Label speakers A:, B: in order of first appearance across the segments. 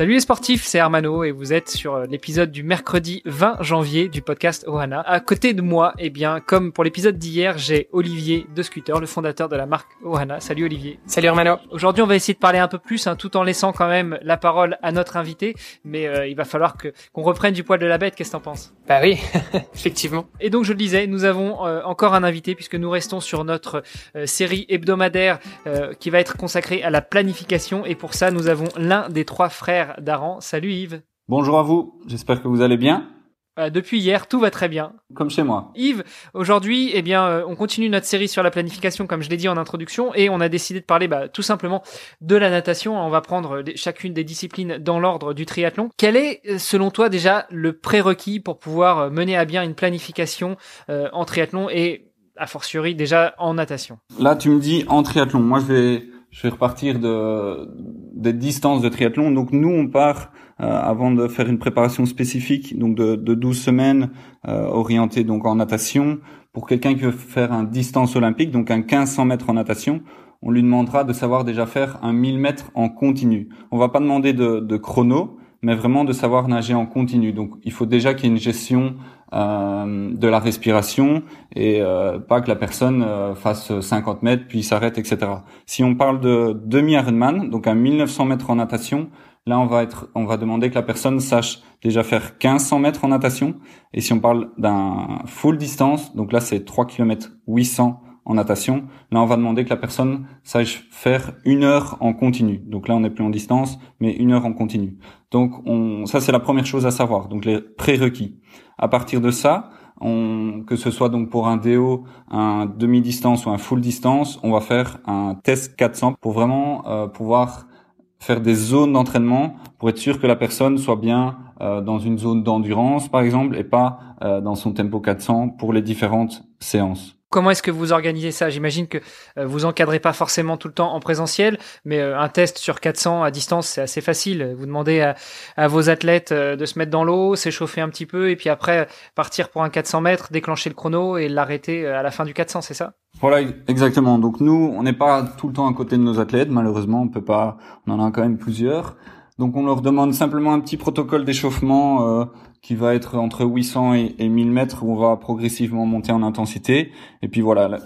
A: Salut les sportifs, c'est Armano et vous êtes sur euh, l'épisode du mercredi 20 janvier du podcast Ohana. À côté de moi, eh bien, comme pour l'épisode d'hier, j'ai Olivier de Scooter, le fondateur de la marque Ohana. Salut Olivier.
B: Salut Armano.
A: Aujourd'hui, on va essayer de parler un peu plus, hein, tout en laissant quand même la parole à notre invité, mais euh, il va falloir que qu'on reprenne du poil de la bête. Qu'est-ce que t'en penses?
B: Bah oui, effectivement.
A: Et donc, je le disais, nous avons euh, encore un invité puisque nous restons sur notre série hebdomadaire qui va être consacrée à la planification et pour ça, nous avons l'un des trois frères Daran. Salut Yves.
C: Bonjour à vous, j'espère que vous allez bien.
A: Euh, depuis hier, tout va très bien.
C: Comme chez moi.
A: Yves, aujourd'hui, eh bien, euh, on continue notre série sur la planification, comme je l'ai dit en introduction, et on a décidé de parler bah, tout simplement de la natation. On va prendre chacune des disciplines dans l'ordre du triathlon. Quel est, euh, selon toi, déjà le prérequis pour pouvoir mener à bien une planification en triathlon et, a fortiori, déjà en natation?
C: Là, tu me dis en triathlon. Moi, je vais je vais repartir de des distances de triathlon. Donc nous, on part euh, avant de faire une préparation spécifique, donc de, de 12 semaines euh, orientée donc en natation. Pour quelqu'un qui veut faire un distance olympique, donc un 1500 mètres en natation, on lui demandera de savoir déjà faire un 1000 mètres en continu. On va pas demander de, de chrono, mais vraiment de savoir nager en continu. Donc il faut déjà qu'il y ait une gestion euh, de la respiration et euh, pas que la personne euh, fasse 50 mètres puis s'arrête, etc. Si on parle de demi-Ironman, donc à 1900 mètres en natation, là on va être, on va demander que la personne sache déjà faire 1500 mètres en natation. Et si on parle d'un full distance, donc là c'est 3 km 800 en natation. Là, on va demander que la personne sache faire une heure en continu. Donc là, on n'est plus en distance, mais une heure en continu. Donc, on, ça, c'est la première chose à savoir. Donc, les prérequis. À partir de ça, que ce soit donc pour un DO, un demi-distance ou un full distance, on va faire un test 400 pour vraiment euh, pouvoir faire des zones d'entraînement pour être sûr que la personne soit bien euh, dans une zone d'endurance, par exemple, et pas euh, dans son tempo 400 pour les différentes séances.
A: Comment est-ce que vous organisez ça? J'imagine que euh, vous encadrez pas forcément tout le temps en présentiel, mais euh, un test sur 400 à distance, c'est assez facile. Vous demandez à, vos athlètes euh, de se mettre dans l'eau, s'échauffer un petit peu, et puis après partir pour un 400 mètres, déclencher le chrono et l'arrêter à la fin du 400, c'est ça?
C: Voilà, exactement. Donc nous, on n'est pas tout le temps à côté de nos athlètes. Malheureusement, on peut pas. On en a quand même plusieurs. Donc on leur demande simplement un petit protocole d'échauffement qui va être entre 800 et, 1000 mètres où on va progressivement monter en intensité. Et puis voilà,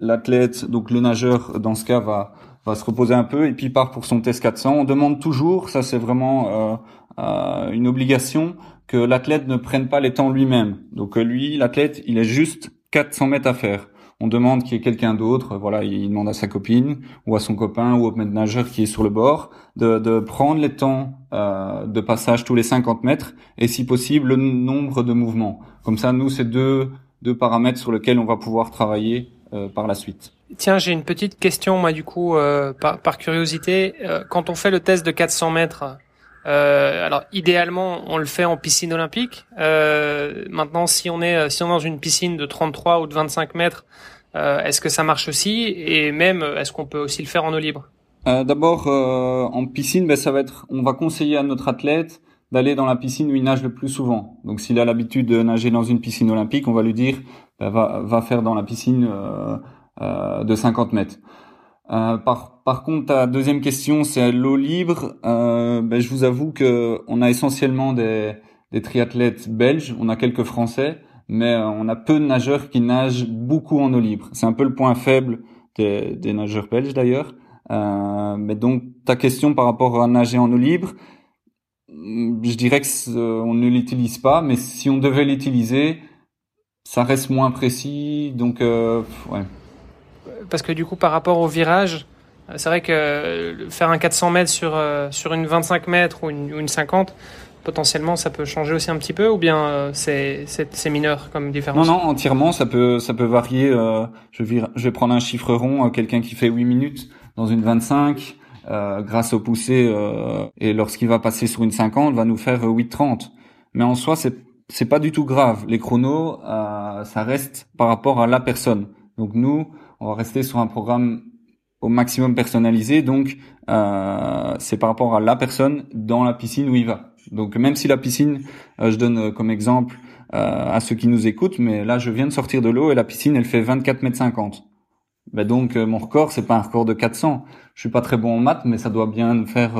C: l'athlète, donc le nageur dans ce cas va va se reposer un peu et puis part pour son test 400. On demande toujours, ça c'est vraiment euh, euh, une obligation, que l'athlète ne prenne pas les temps lui-même. Donc euh, lui, l'athlète, il est juste 400 mètres à faire on demande qu'il y ait quelqu'un d'autre, voilà, il demande à sa copine ou à son copain ou au maître nageur qui est sur le bord de, de prendre les temps euh, de passage tous les 50 mètres et si possible le nombre de mouvements. Comme ça, nous, c'est deux, deux paramètres sur lesquels on va pouvoir travailler euh, par la suite.
B: Tiens, j'ai une petite question, moi, du coup, euh, par, par, curiosité. quand on fait le test de 400 mètres, euh, alors idéalement, on le fait en piscine olympique. Euh, maintenant, si on est si on dans une piscine de 33 ou de 25 mètres, euh, est-ce que ça marche aussi? Et même, est-ce qu'on peut aussi le faire en eau libre?
C: Euh, D'abord, euh, en piscine, ben, ça va être, on va conseiller à notre athlète d'aller dans la piscine où il nage le plus souvent. Donc, s'il a l'habitude de nager dans une piscine olympique, on va lui dire, ben, va, va faire dans la piscine de 50 mètres. Euh, par, par contre, ta deuxième question, c'est l'eau libre. Euh, ben, je vous avoue que on a essentiellement des, des triathlètes belges, on a quelques Français, mais euh, on a peu de nageurs qui nagent beaucoup en eau libre. C'est un peu le point faible des, des nageurs belges d'ailleurs. Euh, mais donc, ta question par rapport à nager en eau libre, je dirais que on ne l'utilise pas, mais si on devait l'utiliser, ça reste moins précis. Donc, euh, ouais
B: parce que du coup, par rapport au virage, euh, c'est vrai que faire un 400 mètres sur, euh, sur une 25 mètres ou une, une 50, potentiellement, ça peut changer aussi un petit peu ou bien euh, c'est mineur comme différence?
C: Non, non, entièrement, ça peut, ça peut varier. je, vais, prendre un chiffre rond, quelqu'un qui fait 8 minutes dans une 25, grâce au poussé, et lorsqu'il va passer sur une 50, va nous faire 8,30. Mais en soi, c'est c'est pas du tout grave. Les chronos, euh, ça reste par rapport à la personne. Donc nous, on va rester sur un programme au maximum personnalisé. Donc euh, c'est par rapport à la personne dans la piscine où il va. Donc même si la piscine, euh, je donne comme exemple à ceux qui nous écoutent, mais là je viens de sortir de l'eau et la piscine elle fait 24 mètres 50. Ben donc mon record c'est pas un record de 400. Je suis pas très bon en maths, mais ça doit bien faire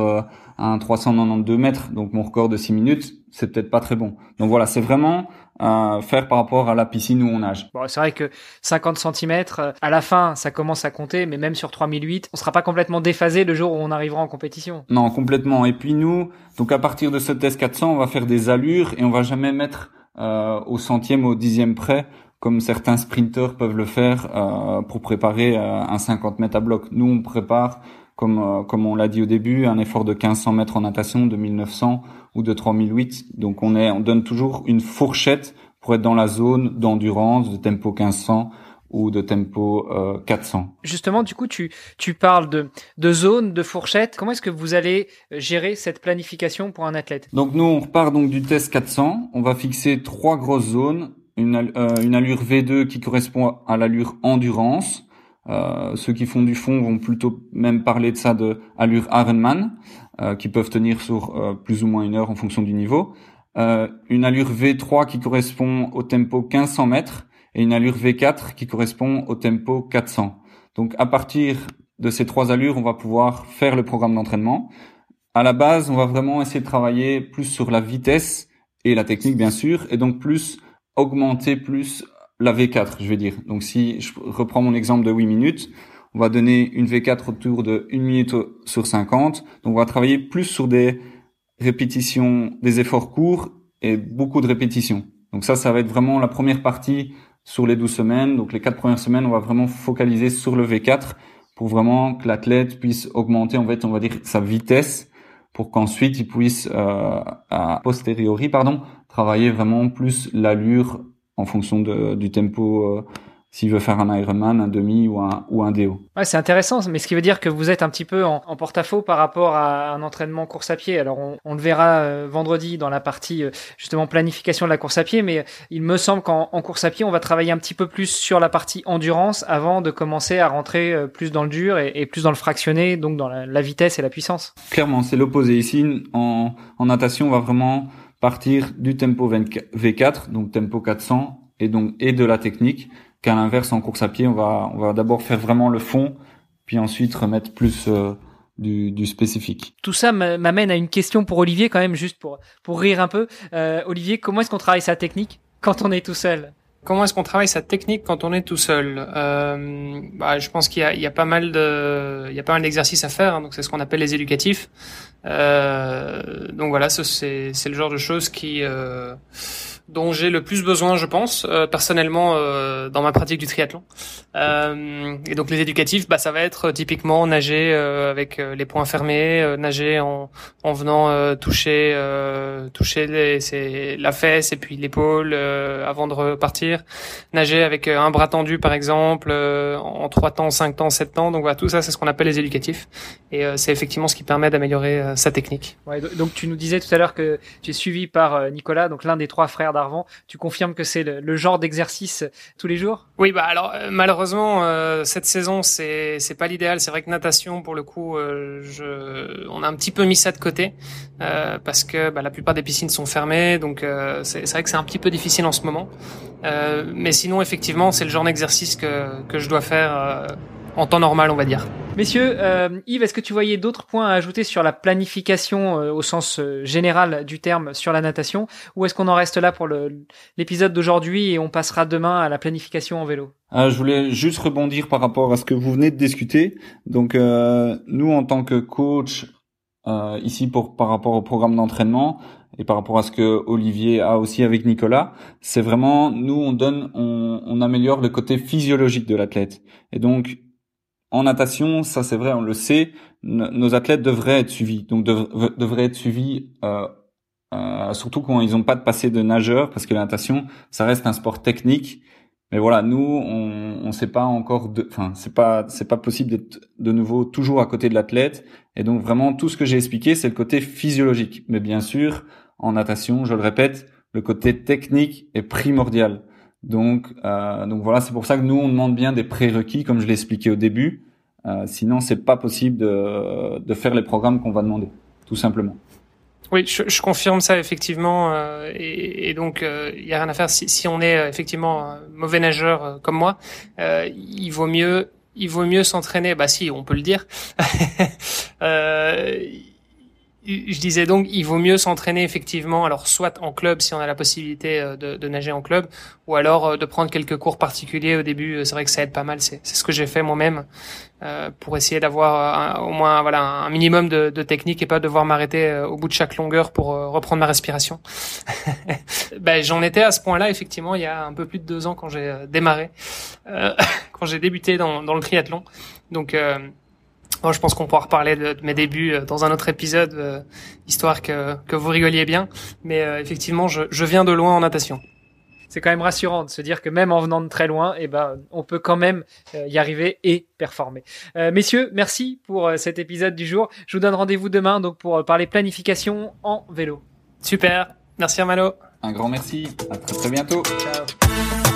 C: un 392 mètres. Donc mon record de 6 minutes, c'est peut-être pas très bon. Donc voilà, c'est vraiment euh, faire par rapport à la piscine où on nage.
B: Bon, c'est vrai que 50 cm, euh, à la fin, ça commence à compter, mais même sur 3008, on sera pas complètement déphasé le jour où on arrivera en compétition.
C: Non, complètement. Et puis nous, donc à partir de ce test 400, on va faire des allures et on va jamais mettre euh, au centième, au dixième près comme certains sprinteurs peuvent le faire euh, pour préparer euh, un 50 mètres à bloc. Nous, on prépare comme, euh, comme on l'a dit au début, un effort de 1500 mètres en natation, de 1900 ou de 3008. Donc on, est, on donne toujours une fourchette pour être dans la zone d'endurance, de tempo 1500 ou de tempo euh, 400.
B: Justement, du coup, tu, tu parles de, de zone, de fourchette. Comment est-ce que vous allez gérer cette planification pour un athlète?
C: Donc nous, on repart donc du test 400. On va fixer trois grosses zones. Une, euh, une allure V2 qui correspond à l'allure endurance, euh, ceux qui font du fond vont plutôt même parler de ça de allure Ironman, euh, qui peuvent tenir sur euh, plus ou moins une heure en fonction du niveau. Euh, une allure V3 qui correspond au tempo 1500 mètres et une allure V4 qui correspond au tempo 400. Donc à partir de ces trois allures, on va pouvoir faire le programme d'entraînement. À la base, on va vraiment essayer de travailler plus sur la vitesse et la technique bien sûr, et donc plus augmenter plus la V4, je vais dire. Donc si je reprends mon exemple de 8 minutes, on va donner une V4 autour de 1 minute sur 50. Donc on va travailler plus sur des répétitions, des efforts courts et beaucoup de répétitions. Donc ça, ça va être vraiment la première partie sur les 12 semaines. Donc les quatre premières semaines, on va vraiment focaliser sur le V4 pour vraiment que l'athlète puisse augmenter, en fait, on va dire, sa vitesse pour qu'ensuite il puisse, euh, à posteriori, pardon, travailler vraiment plus l'allure en fonction de, du tempo. Euh, s'il veut faire un Ironman, un demi ou un, ou un déo.
B: Ouais, c'est intéressant, mais ce qui veut dire que vous êtes un petit peu en, en porte-à-faux par rapport à un entraînement course à pied. Alors on, on le verra euh, vendredi dans la partie euh, justement planification de la course à pied, mais il me semble qu'en course à pied, on va travailler un petit peu plus sur la partie endurance avant de commencer à rentrer euh, plus dans le dur et, et plus dans le fractionné, donc dans la, la vitesse et la puissance.
C: Clairement, c'est l'opposé. Ici, en, en natation, on va vraiment partir du tempo V4, donc tempo 400, et donc et de la technique qu'à l'inverse en course à pied on va on va d'abord faire vraiment le fond puis ensuite remettre plus euh, du, du, spécifique.
B: Tout ça m'amène à une question pour Olivier quand même juste pour pour rire un peu. Euh, Olivier, comment est-ce qu'on travaille sa technique quand on est tout seul? Comment est-ce qu'on travaille sa technique quand on est tout seul? Euh, bah, Je pense qu'il y, y a, pas mal de, il y a pas mal d'exercices à faire. Hein, donc c'est ce qu'on appelle les éducatifs. Euh, donc voilà, c'est le genre de choses qui euh, dont j'ai le plus besoin, je pense, euh, personnellement, euh, dans ma pratique du triathlon. Euh, et donc les éducatifs, bah, ça va être typiquement nager avec les poings fermés, nager en, en venant toucher toucher les, la fesse et puis l'épaule avant de repartir, nager avec un bras tendu par exemple, en trois temps, cinq temps, sept temps. Donc voilà, tout ça, c'est ce qu'on appelle les éducatifs. Et c'est effectivement ce qui permet d'améliorer sa technique. Ouais, donc tu nous disais tout à l'heure que tu es suivi par Nicolas, donc l'un des trois frères d'Arvan. Tu confirmes que c'est le, le, genre d'exercice tous les jours? Oui, bah alors euh, malheureusement euh, cette saison c'est c'est pas l'idéal. C'est vrai que natation pour le coup, euh, je, on a un petit peu mis ça de côté euh, parce que bah, la plupart des piscines sont fermées, donc euh, c'est vrai que c'est un petit peu difficile en ce moment. mais sinon effectivement c'est le genre d'exercice que que je dois faire en temps normal, on va dire. Messieurs, euh, Yves, est-ce que tu voyais d'autres points à ajouter sur la planification euh, au sens euh, général du terme sur la natation? Ou est-ce qu'on en reste là pour l'épisode d'aujourd'hui et on passera demain à la planification en vélo?
C: Ah, Je voulais juste rebondir par rapport à ce que vous venez de discuter. Donc euh, nous, en tant que coach, euh, ici pour par rapport au programme d'entraînement et par rapport à ce que Olivier a aussi avec Nicolas, c'est vraiment nous on donne, on, on améliore le côté physiologique de l'athlète. Et donc en natation, ça c'est vrai, on le sait, nos athlètes devraient être suivis, donc devraient être suivis euh, euh, surtout quand ils n'ont pas de passé de nageur, parce que la natation, ça reste un sport technique. Mais voilà, nous, on ne sait pas encore, enfin, c'est pas, c'est pas possible d'être de nouveau toujours à côté de l'athlète. Et donc vraiment, tout ce que j'ai expliqué, c'est le côté physiologique. Mais bien sûr, en natation, je le répète, le côté technique est primordial. Donc, euh, donc voilà, c'est pour ça que nous on demande bien des prérequis, comme je l'ai expliqué au début. Euh, sinon, c'est pas possible de, de faire les programmes qu'on va demander, tout simplement.
B: Oui, je, je confirme ça effectivement, euh, et, et, donc il euh, y a rien à faire. Si, si on est euh, effectivement mauvais nageur euh, comme moi, il vaut mieux, il vaut mieux s'entraîner. Bah si, on peut le dire. je disais donc, il vaut mieux s'entraîner effectivement, alors soit en club si on a la possibilité euh, de, de nager en club, ou alors euh, de prendre quelques cours particuliers au début. C'est vrai que ça aide pas mal. C'est ce que j'ai fait moi-même euh, pour essayer d'avoir au moins voilà un minimum de, de technique et pas devoir m'arrêter euh, au bout de chaque longueur pour reprendre ma respiration. ben, j'en étais à ce point-là effectivement il y a un peu plus de deux ans quand j'ai démarré, quand j'ai débuté dans, dans le triathlon. Donc Bon, je pense qu'on pourra reparler de, mes débuts euh, dans un autre épisode, euh, histoire que, que vous rigoliez bien. Mais euh, effectivement, je, je viens de loin en natation.
A: C'est quand même rassurant de se dire que même en venant de très loin, eh ben, on peut quand même y arriver et performer. messieurs, merci pour cet épisode du jour. Je vous donne rendez-vous demain donc pour parler planification en vélo.
B: Super. Merci Armano.
C: Un grand merci. À très très bientôt. Ciao.